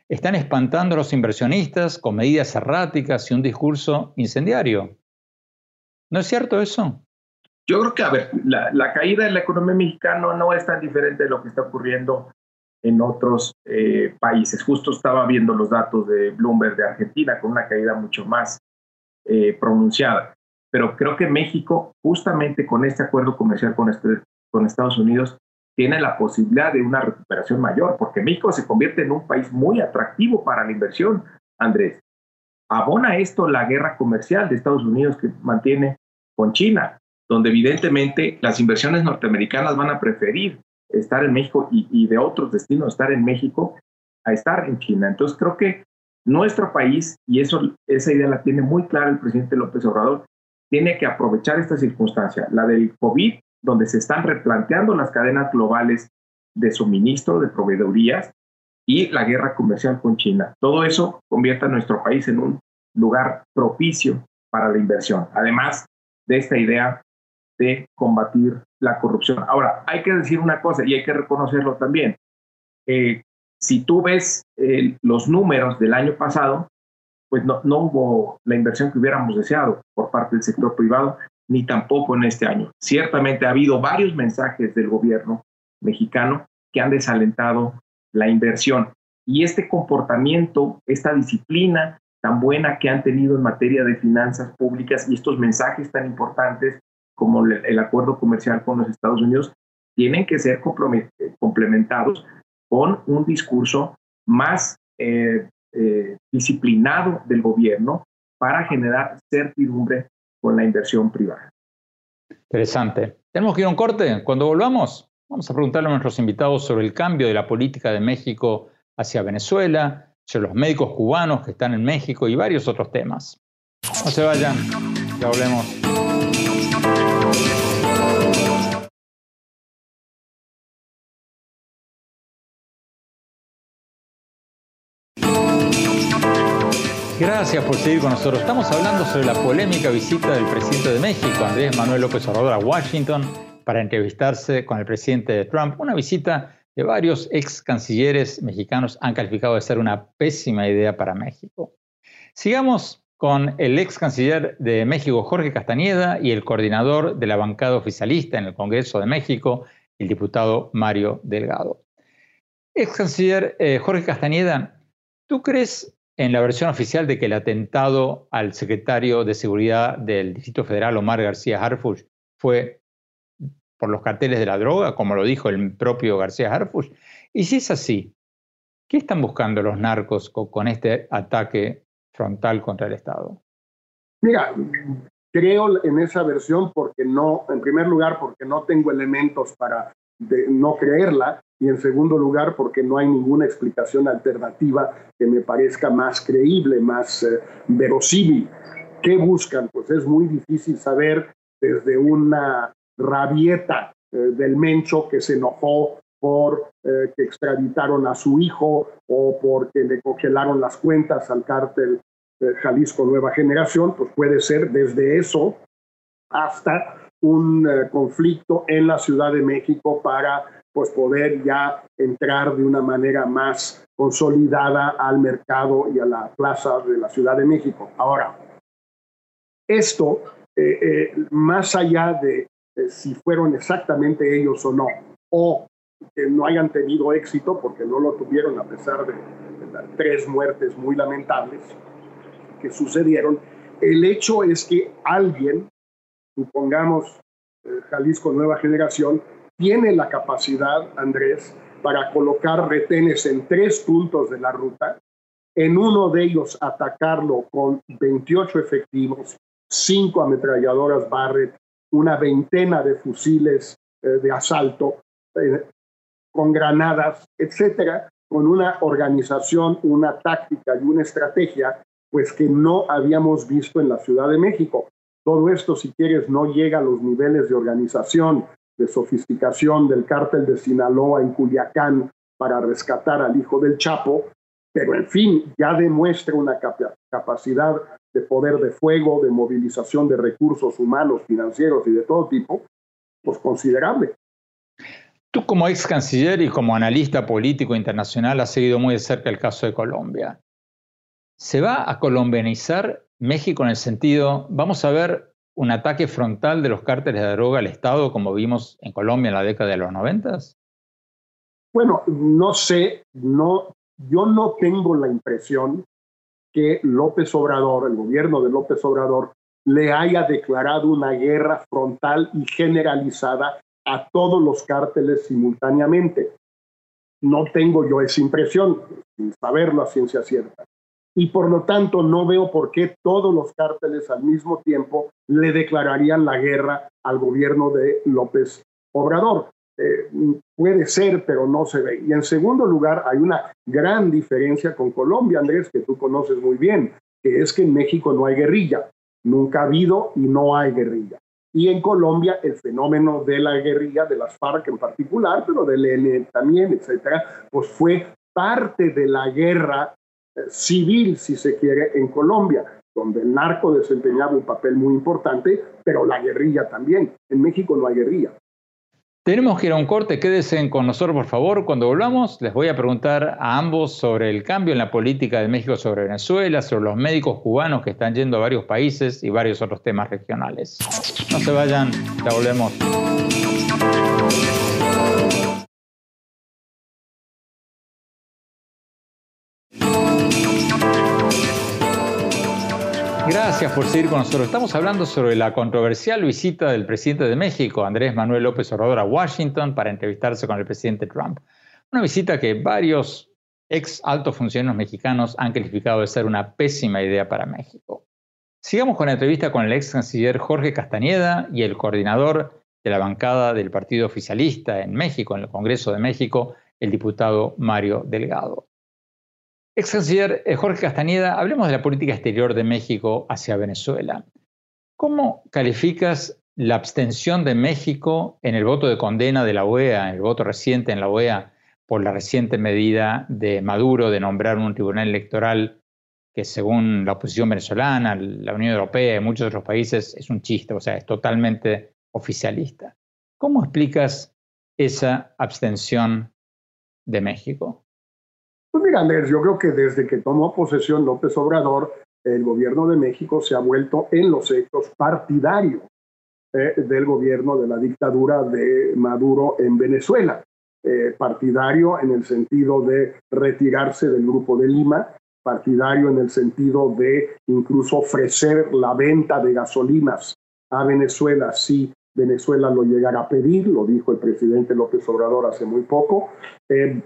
están espantando a los inversionistas con medidas erráticas y un discurso incendiario. ¿No es cierto eso? Yo creo que, a ver, la, caída de la economía mexicana no es tan diferente de lo que está ocurriendo en otros eh, países. Justo estaba viendo los datos de Bloomberg de Argentina con una caída mucho más eh, pronunciada. Pero creo que México, justamente con este acuerdo comercial con, este, con Estados Unidos, tiene la posibilidad de una recuperación mayor, porque México se convierte en un país muy atractivo para la inversión, Andrés. Abona esto la guerra comercial de Estados Unidos que mantiene con China donde evidentemente las inversiones norteamericanas van a preferir estar en México y, de otros destinos estar en México a estar en China. Entonces creo que nuestro país, y eso, esa idea la tiene muy clara el presidente López Obrador, tiene que aprovechar esta circunstancia, la del COVID, donde se están replanteando las cadenas globales de suministro, de proveedorías, y la guerra comercial con China. Todo eso convierte a nuestro país en un lugar propicio para la inversión. Además de esta idea de combatir la corrupción. Ahora, hay que decir una cosa y hay que reconocerlo también. Eh, si tú ves eh, los números del año pasado, pues no, no hubo la inversión que hubiéramos deseado por parte del sector privado, ni tampoco en este año. Ciertamente ha habido varios mensajes del gobierno mexicano que han desalentado la inversión. Y este comportamiento, esta disciplina tan buena que han tenido en materia de finanzas públicas y estos mensajes tan importantes como el acuerdo comercial con los Estados Unidos, tienen que ser complementados con un discurso más eh, eh, disciplinado del gobierno para generar certidumbre con la inversión privada. Interesante. Tenemos que ir a un corte. Cuando volvamos, vamos a preguntarle a nuestros invitados sobre el cambio de la política de México hacia Venezuela, sobre los médicos cubanos que están en México y varios otros temas. No se vayan, ya volvemos. Gracias por seguir con nosotros. Estamos hablando sobre la polémica visita del presidente de México, Andrés Manuel López Obrador, a Washington para entrevistarse con el presidente Trump. Una visita que varios ex cancilleres mexicanos han calificado de ser una pésima idea para México. Sigamos con el ex canciller de México, Jorge Castañeda, y el coordinador de la bancada oficialista en el Congreso de México, el diputado Mario Delgado. Ex canciller eh, Jorge Castañeda, ¿tú crees en la versión oficial de que el atentado al secretario de Seguridad del Distrito Federal, Omar García Harfuch, fue por los carteles de la droga, como lo dijo el propio García Harfuch? Y si es así, ¿qué están buscando los narcos con, este ataque frontal contra el Estado? Mira, creo en esa versión porque no, en primer lugar, porque no tengo elementos para no creerla, y en segundo lugar porque no hay ninguna explicación alternativa que me parezca más creíble, más eh, verosímil. ¿Qué buscan? Pues es muy difícil saber desde una rabieta eh, del Mencho que se enojó por eh, que extraditaron a su hijo o porque le congelaron las cuentas al cártel Jalisco Nueva Generación, pues puede ser desde eso hasta un conflicto en la Ciudad de México para pues poder ya entrar de una manera más consolidada al mercado y a la plaza de la Ciudad de México. Ahora, esto, eh, eh, más allá de si fueron exactamente ellos o no, o que no hayan tenido éxito, porque no lo tuvieron a pesar de, las tres muertes muy lamentables que sucedieron, el hecho es que alguien, supongamos eh, Jalisco Nueva Generación, tiene la capacidad, Andrés, para colocar retenes en tres puntos de la ruta, en uno de ellos atacarlo con 28 efectivos, cinco ametralladoras Barrett, una veintena de fusiles eh, de asalto, eh, con granadas, etcétera, con una organización, una táctica y una estrategia, pues que no habíamos visto en la Ciudad de México. Todo esto, si quieres, no llega a los niveles de organización, de sofisticación del cártel de Sinaloa en Culiacán para rescatar al hijo del Chapo, pero en fin, ya demuestra una capacidad de poder de fuego, de movilización de recursos humanos, financieros y de todo tipo, pues considerable. Tú como ex canciller y como analista político internacional has seguido muy de cerca el caso de Colombia. ¿Se va a colombianizar México en el sentido, vamos a ver un ataque frontal de los cárteles de droga al Estado, como vimos en Colombia en la década de los noventas? Bueno, no sé, no, yo no tengo la impresión que López Obrador, el gobierno de López Obrador, le haya declarado una guerra frontal y generalizada a todos los cárteles simultáneamente. No tengo yo esa impresión, sin saberlo a ciencia cierta y por lo tanto no veo por qué todos los cárteles al mismo tiempo le declararían la guerra al gobierno de López Obrador. Eh, puede ser, pero no se ve. Y en segundo lugar, hay una gran diferencia con Colombia, Andrés, que tú conoces muy bien, que es que en México no hay guerrilla. Nunca ha habido y no hay guerrilla. Y en Colombia el fenómeno de la guerrilla, de las FARC en particular, pero del ELN también, etcétera, pues fue parte de la guerra civil, si se quiere, en Colombia, donde el narco desempeñaba un papel muy importante, pero la guerrilla también. En México no hay guerrilla. Tenemos que ir a un corte, quédense con nosotros por favor. Cuando volvamos les voy a preguntar a ambos sobre el cambio en la política de México sobre Venezuela, sobre los médicos cubanos que están yendo a varios países y varios otros temas regionales. No se vayan, ya volvemos. Gracias por seguir con nosotros. Estamos hablando sobre la controversial visita del presidente de México, Andrés Manuel López Obrador, a Washington para entrevistarse con el presidente Trump. Una visita que varios ex altos funcionarios mexicanos han calificado de ser una pésima idea para México. Sigamos con la entrevista con el ex canciller Jorge Castañeda y el coordinador de la bancada del Partido Oficialista en México, en el Congreso de México, el diputado Mario Delgado. Ex canciller eh, Jorge Castañeda, hablemos de la política exterior de México hacia Venezuela. ¿Cómo calificas la abstención de México en el voto de condena de la OEA, en el voto reciente en la OEA, por la reciente medida de Maduro de nombrar un tribunal electoral que según la oposición venezolana, la Unión Europea y muchos otros países es un chiste, o sea, es totalmente oficialista. ¿Cómo explicas esa abstención de México? Pues mira, yo creo que desde que tomó posesión López Obrador, el gobierno de México se ha vuelto en los hechos partidario eh, del gobierno de la dictadura de Maduro en Venezuela. Eh, partidario en el sentido de retirarse del grupo de Lima, partidario en el sentido de incluso ofrecer la venta de gasolinas a Venezuela si Venezuela lo llegara a pedir, lo dijo el presidente López Obrador hace muy poco, eh,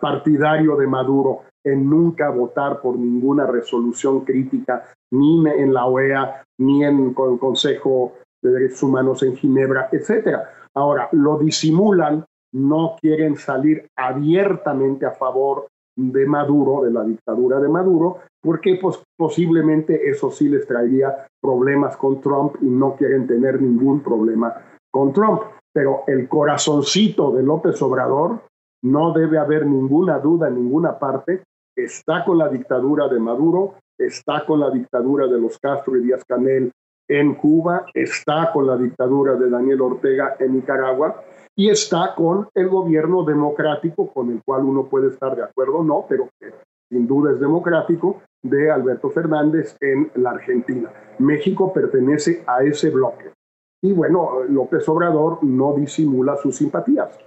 partidario de Maduro en nunca votar por ninguna resolución crítica, ni en la OEA, ni en el Consejo de Derechos Humanos en Ginebra, etc. Ahora, lo disimulan, no quieren salir abiertamente a favor de Maduro, de la dictadura de Maduro, porque posiblemente eso sí les traería problemas con Trump y no quieren tener ningún problema con Trump. Pero el corazoncito de López Obrador no debe haber ninguna duda en ninguna parte, está con la dictadura de Maduro, está con la dictadura de los Castro y Díaz Canel en Cuba, está con la dictadura de Daniel Ortega en Nicaragua y está con el gobierno democrático con el cual uno puede estar de acuerdo o no, pero que sin duda es democrático, de Alberto Fernández en la Argentina. México pertenece a ese bloque. Y bueno, López Obrador no disimula sus simpatías.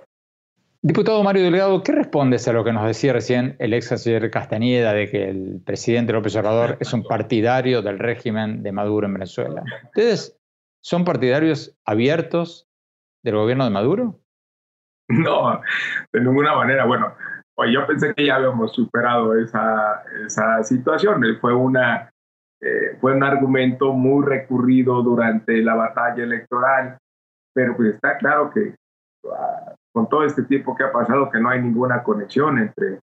Diputado Mario Delgado, ¿qué respondes a lo que nos decía recién el ex canciller Castañeda de que el presidente López Obrador es un partidario del régimen de Maduro en Venezuela? ¿Ustedes son partidarios abiertos del gobierno de Maduro? No, de ninguna manera. Bueno, pues yo pensé que ya habíamos superado esa, situación. Fue, una, eh, un argumento muy recurrido durante la batalla electoral, pero pues está claro que con todo este tiempo que ha pasado que no hay ninguna conexión entre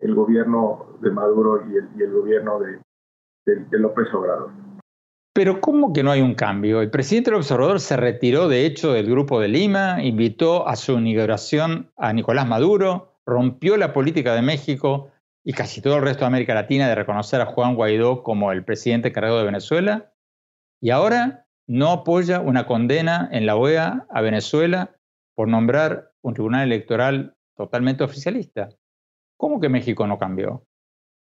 el gobierno de Maduro y el, gobierno de, López Obrador. Pero ¿cómo que no hay un cambio? El presidente López Obrador se retiró de hecho del Grupo de Lima, invitó a su inauguración a Nicolás Maduro, rompió la política de México y casi todo el resto de América Latina de reconocer a Juan Guaidó como el presidente cargado de Venezuela, y ahora no apoya una condena en la OEA a Venezuela por nombrar un tribunal electoral totalmente oficialista. ¿Cómo que México no cambió?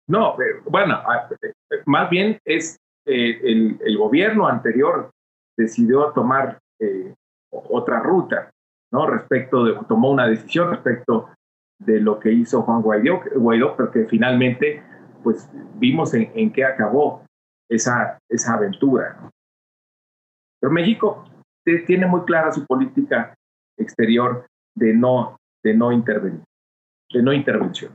No, eh, bueno, ah, eh, más bien es eh, el, gobierno anterior decidió tomar otra ruta, ¿no? Respecto de, tomó una decisión respecto de lo que hizo Juan Guaidó, Guaidó porque finalmente, pues vimos en, en qué acabó esa, esa aventura. Pero México tiene muy clara su política exterior de no, de no intervenir, de no intervención.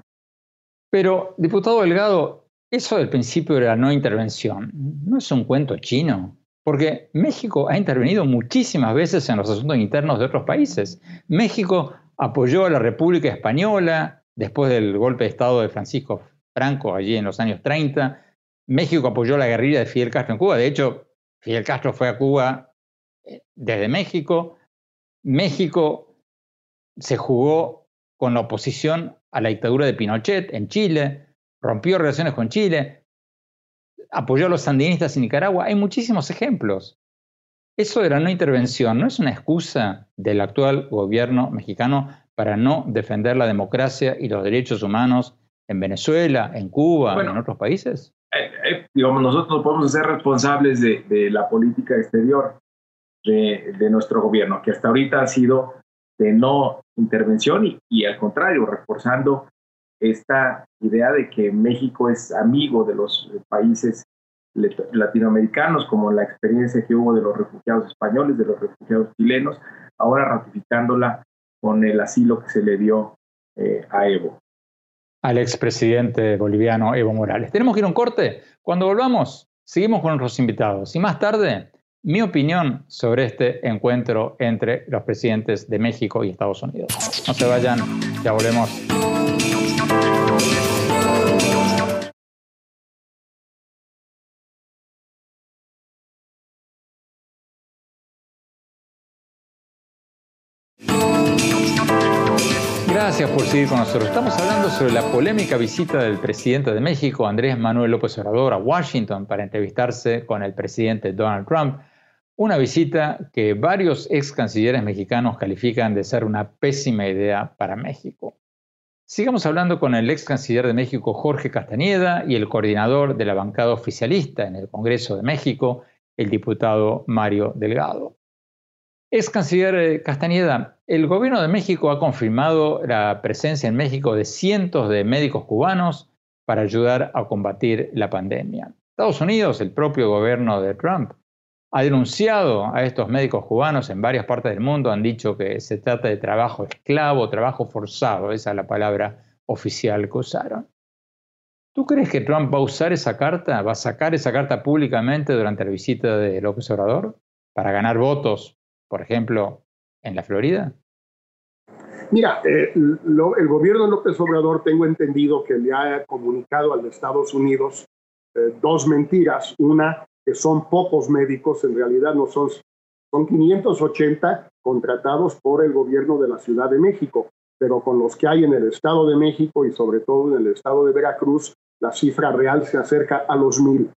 Pero, diputado Delgado, eso del principio de la no intervención no es un cuento chino, porque México ha intervenido muchísimas veces en los asuntos internos de otros países. México apoyó a la República Española después del golpe de Estado de Francisco Franco allí en los años 30. México apoyó la guerrilla de Fidel Castro en Cuba. De hecho, Fidel Castro fue a Cuba eh, desde México. México se jugó con la oposición a la dictadura de Pinochet en Chile, rompió relaciones con Chile, apoyó a los sandinistas en Nicaragua. Hay muchísimos ejemplos. Eso de la no intervención no es una excusa del actual gobierno mexicano para no defender la democracia y los derechos humanos en Venezuela, en Cuba, en otros países. Eh, eh, digamos, nosotros podemos ser responsables de, la política exterior de, nuestro gobierno, que hasta ahorita ha sido de no intervención y, al contrario, reforzando esta idea de que México es amigo de los países latinoamericanos, como la experiencia que hubo de los refugiados españoles, de los refugiados chilenos, ahora ratificándola con el asilo que se le dio eh, a Evo. Al expresidente boliviano Evo Morales. Tenemos que ir a un corte. Cuando volvamos, seguimos con nuestros invitados. Y más tarde, mi opinión sobre este encuentro entre los presidentes de México y Estados Unidos. No se vayan, ya volvemos. Gracias por seguir con nosotros. Estamos hablando sobre la polémica visita del presidente de México, Andrés Manuel López Obrador, a Washington para entrevistarse con el presidente Donald Trump. Una visita que varios ex cancilleres mexicanos califican de ser una pésima idea para México. Sigamos hablando con el ex canciller de México, Jorge Castañeda, y el coordinador de la bancada oficialista en el Congreso de México, el diputado Mario Delgado. Ex canciller eh, Castañeda, el gobierno de México ha confirmado la presencia en México de cientos de médicos cubanos para ayudar a combatir la pandemia. Estados Unidos, el propio gobierno de Trump, ha denunciado a estos médicos cubanos en varias partes del mundo, han dicho que se trata de trabajo esclavo, trabajo forzado, esa es la palabra oficial que usaron. ¿Tú crees que Trump va a usar esa carta, va a sacar esa carta públicamente durante la visita de López Obrador para ganar votos por ejemplo, en la Florida? Mira, eh, el gobierno de López Obrador tengo entendido que le ha comunicado al de Estados Unidos eh, dos mentiras. Una, que son pocos médicos, en realidad no son, son 580 contratados por el gobierno de la Ciudad de México, pero con los que hay en el Estado de México y sobre todo en el Estado de Veracruz, la cifra real se acerca a los mil.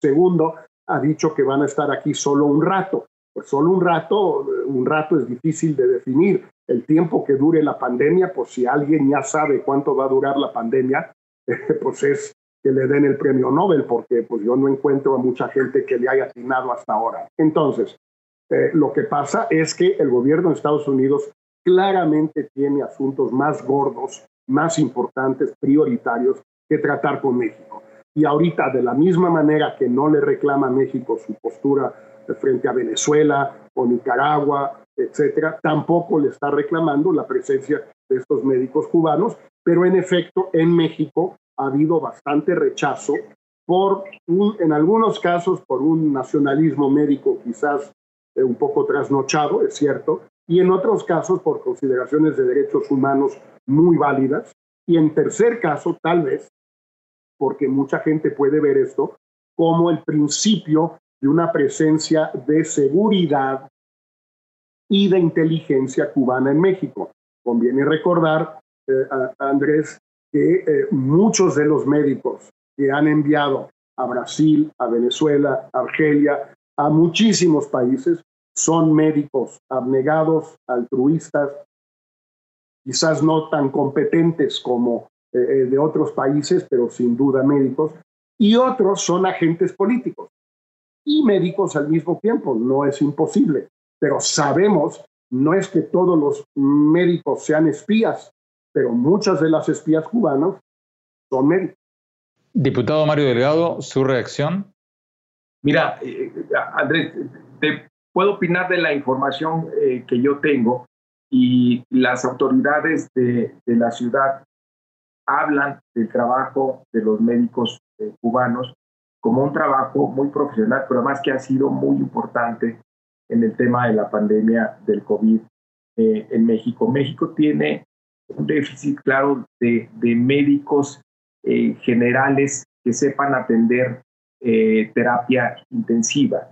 Segundo, ha dicho que van a estar aquí solo un rato pues solo un rato, un rato es difícil de definir. El tiempo que dure la pandemia, pues si alguien ya sabe cuánto va a durar la pandemia, pues es que le den el premio Nobel, porque pues yo no encuentro a mucha gente que le haya atinado hasta ahora. Entonces, eh, lo que pasa es que el gobierno de Estados Unidos claramente tiene asuntos más gordos, más importantes, prioritarios que tratar con México. Y ahorita, de la misma manera que no le reclama a México su postura frente a Venezuela o Nicaragua, etcétera, tampoco le está reclamando la presencia de estos médicos cubanos, pero en efecto en México ha habido bastante rechazo por, en algunos casos, por un nacionalismo médico quizás eh, un poco trasnochado, es cierto, y en otros casos por consideraciones de derechos humanos muy válidas, y en tercer caso, tal vez, porque mucha gente puede ver esto como el principio de una presencia de seguridad y de inteligencia cubana en México. Conviene recordar, eh, Andrés, que eh, muchos de los médicos que han enviado a Brasil, a Venezuela, a Argelia, a muchísimos países, son médicos abnegados, altruistas, quizás no tan competentes como eh, de otros países, pero sin duda médicos, y otros son agentes políticos y médicos al mismo tiempo. No es imposible, pero sabemos, no es que todos los médicos sean espías, pero muchas de las espías cubanas son médicos. Diputado Mario Delgado, su reacción. Mira, eh, Andrés, te puedo opinar de la información eh, que yo tengo y las autoridades de, la ciudad hablan del trabajo de los médicos eh, cubanos como un trabajo muy profesional, pero además que ha sido muy importante en el tema de la pandemia del COVID eh, en México. México tiene un déficit claro de, médicos eh, generales que sepan atender eh, terapia intensiva.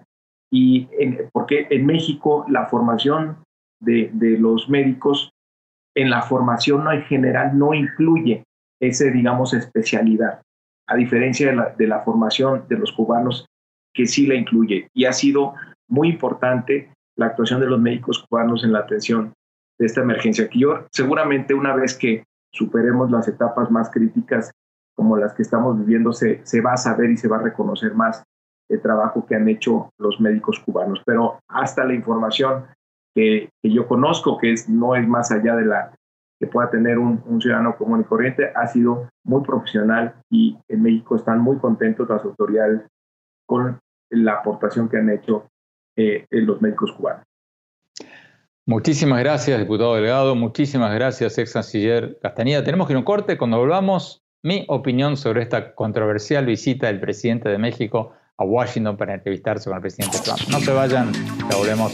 Y porque en México la formación de, de, los médicos en la formación en general no incluye ese, digamos, especialidad a diferencia de la, formación de los cubanos que sí la incluye. Y ha sido muy importante la actuación de los médicos cubanos en la atención de esta emergencia, que yo seguramente una vez que superemos las etapas más críticas como las que estamos viviendo, se, se va a saber y se va a reconocer más el trabajo que han hecho los médicos cubanos. Pero hasta la información que, que yo conozco, que es, no es más allá de la que pueda tener un, ciudadano común y corriente ha sido muy profesional y en México están muy contentos las autoridades con la aportación que han hecho eh, los médicos cubanos. Muchísimas gracias, diputado delegado. Muchísimas gracias, ex canciller Castañeda. Tenemos que ir a un corte. Cuando volvamos, mi opinión sobre esta controversial visita del presidente de México a Washington para entrevistarse con el presidente Trump. No se vayan, ya volvemos.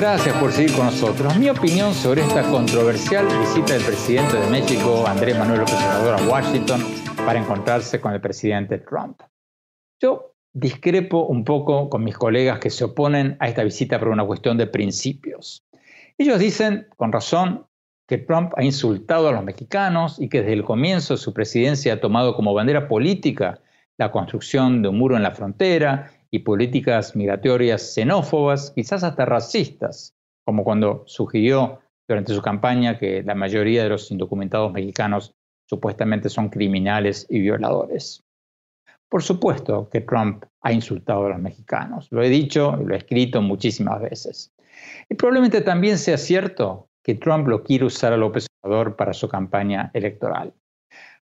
Gracias por seguir con nosotros. Mi opinión sobre esta controversial visita del presidente de México, Andrés Manuel López Obrador, a Washington para encontrarse con el presidente Trump. Yo discrepo un poco con mis colegas que se oponen a esta visita por una cuestión de principios. Ellos dicen, con razón, que Trump ha insultado a los mexicanos y que desde el comienzo de su presidencia ha tomado como bandera política la construcción de un muro en la frontera y políticas migratorias xenófobas, quizás hasta racistas, como cuando sugirió durante su campaña que la mayoría de los indocumentados mexicanos supuestamente son criminales y violadores. Por supuesto que Trump ha insultado a los mexicanos, lo he dicho y lo he escrito muchísimas veces. Y probablemente también sea cierto que Trump lo quiere usar a López Obrador para su campaña electoral.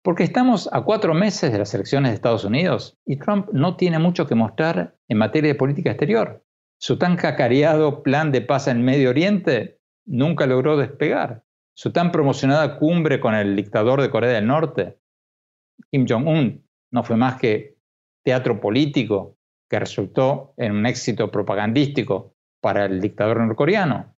Porque estamos a cuatro meses de las elecciones de Estados Unidos y Trump no tiene mucho que mostrar en materia de política exterior. Su tan cacareado plan de paz en Medio Oriente nunca logró despegar. Su tan promocionada cumbre con el dictador de Corea del Norte, Kim Jong-un, no fue más que teatro político que resultó en un éxito propagandístico para el dictador norcoreano.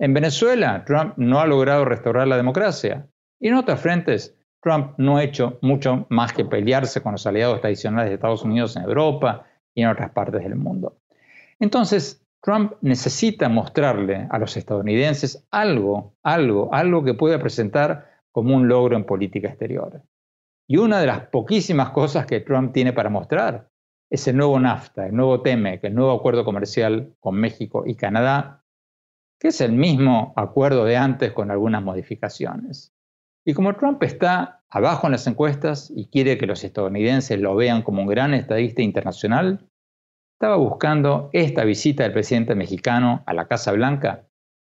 En Venezuela, Trump no ha logrado restaurar la democracia. Y en otras frentes, Trump no ha hecho mucho más que pelearse con los aliados tradicionales de Estados Unidos en Europa y en otras partes del mundo. Entonces, Trump necesita mostrarle a los estadounidenses algo, algo, algo que pueda presentar como un logro en política exterior. Y una de las poquísimas cosas que Trump tiene para mostrar es el nuevo NAFTA, el nuevo TEMEC, el nuevo acuerdo comercial con México y Canadá, que es el mismo acuerdo de antes con algunas modificaciones. Y como Trump está abajo en las encuestas y quiere que los estadounidenses lo vean como un gran estadista internacional, estaba buscando esta visita del presidente mexicano a la Casa Blanca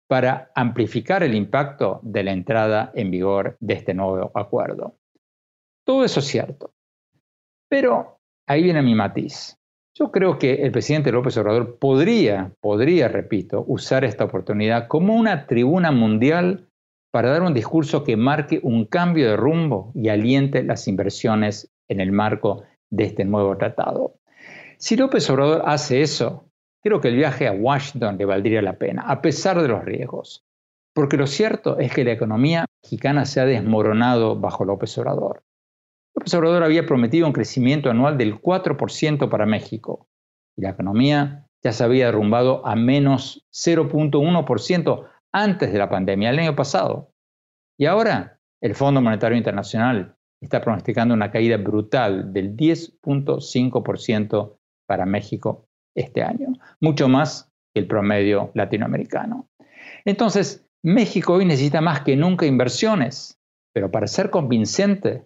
para amplificar el impacto de la entrada en vigor de este nuevo acuerdo. Todo eso es cierto. Pero ahí viene mi matiz. Yo creo que el presidente López Obrador podría, podría, repito, usar esta oportunidad como una tribuna mundial para dar un discurso que marque un cambio de rumbo y aliente las inversiones en el marco de este nuevo tratado. Si López Obrador hace eso, creo que el viaje a Washington le valdría la pena, a pesar de los riesgos. Porque lo cierto es que la economía mexicana se ha desmoronado bajo López Obrador. López Obrador había prometido un crecimiento anual del 4% para México y la economía ya se había derrumbado a menos 0.1% antes de la pandemia, el año pasado. Y ahora el Fondo Monetario Internacional está pronosticando una caída brutal del 10.5% para México este año, mucho más que el promedio latinoamericano. Entonces, México hoy necesita más que nunca inversiones, pero para ser convincente,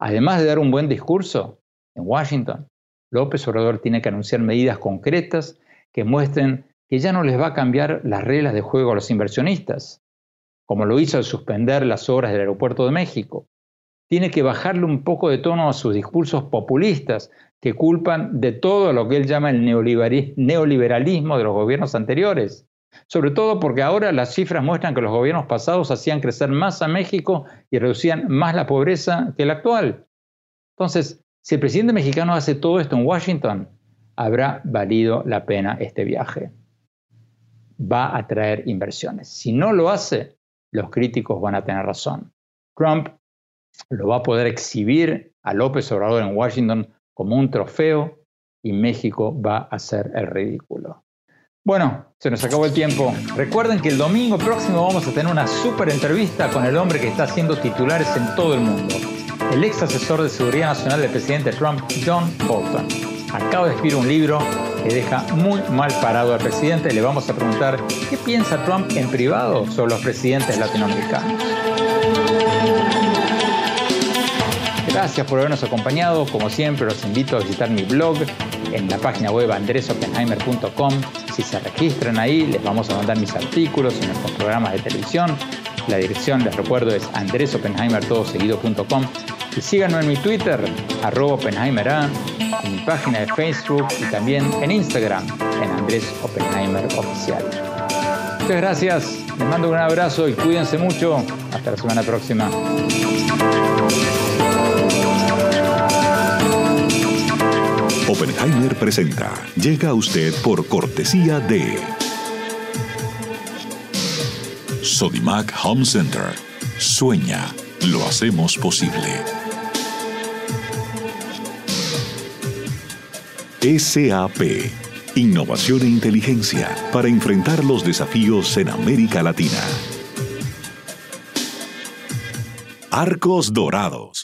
además de dar un buen discurso en Washington, López Obrador tiene que anunciar medidas concretas que muestren que ya no les va a cambiar las reglas de juego a los inversionistas, como lo hizo al suspender las obras del aeropuerto de México. Tiene que bajarle un poco de tono a sus discursos populistas que culpan de todo lo que él llama el neoliberalismo de los gobiernos anteriores. Sobre todo porque ahora las cifras muestran que los gobiernos pasados hacían crecer más a México y reducían más la pobreza que el actual. Entonces, si el presidente mexicano hace todo esto en Washington, habrá valido la pena este viaje va a traer inversiones. Si no lo hace, los críticos van a tener razón. Trump lo va a poder exhibir a López Obrador en Washington como un trofeo y México va a hacer el ridículo. Bueno, se nos acabó el tiempo. Recuerden que el domingo próximo vamos a tener una súper entrevista con el hombre que está haciendo titulares en todo el mundo, el ex asesor de seguridad nacional del presidente Trump, John Bolton. Acaba de escribir un libro que deja muy mal parado al presidente. Le vamos a preguntar qué piensa Trump en privado sobre los presidentes latinoamericanos. Gracias por habernos acompañado. Como siempre, los invito a visitar mi blog en la página web andresopenheimer.com. Si se registran ahí, les vamos a mandar mis artículos y nuestros programas de televisión. La dirección, les recuerdo, es andresopenheimertodoseguido.com. Y síganme en mi Twitter, arroba Oppenheimer en mi página de Facebook y también en Instagram, en Andrés Oppenheimer Oficial. Muchas gracias, les mando un abrazo y cuídense mucho. Hasta la semana próxima. Oppenheimer presenta. Llega a usted por cortesía de... Sodimac Home Center. Sueña, lo hacemos posible. SAP. Innovación e inteligencia para enfrentar los desafíos en América Latina. Arcos Dorados.